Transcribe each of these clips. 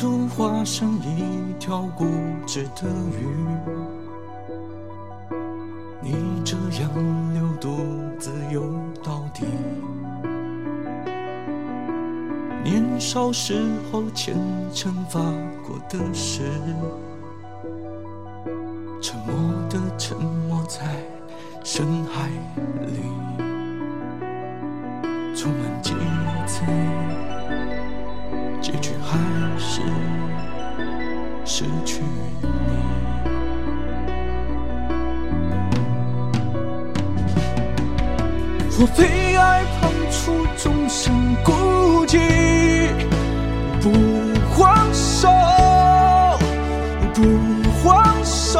足化成一条固执的鱼。你这样流独自游到底。年少时候虔诚发过的誓，沉默的沉没在深我被爱判处，终生孤寂，不放手，不放手。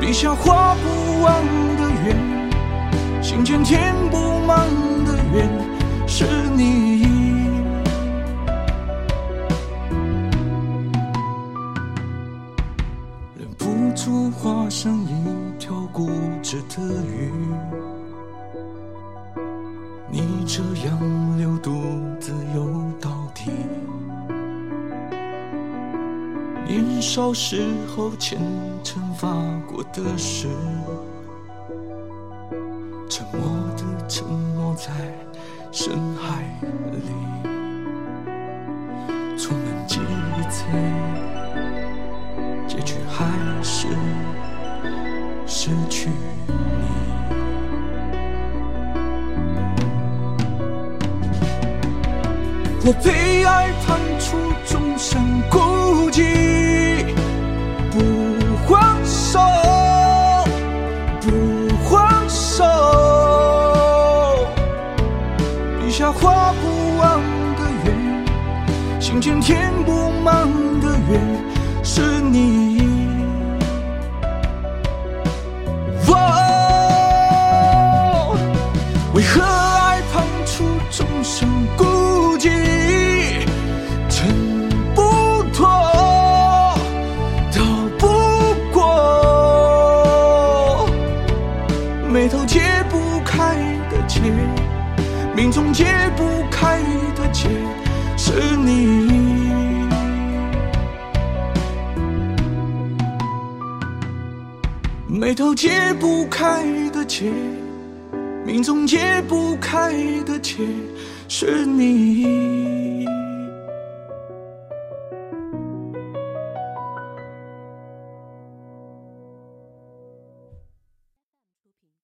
笔下画不完的圆，心间填不满的缘，是你。忍不住化身一固执的鱼，你这样流独自游到底。年少时候虔诚发过的誓，沉默的沉没在深海里，充满记忆。结局还是失去你。我被爱判处终身孤寂，不放手，不放手。笔下画不完的圆，心间填不满的缘。是你，为何爱判处终生孤寂？挣不脱，逃不过，眉头解不开的结，命中解不开的结，是你。眉头解不开的结，命中解不开的结，是你。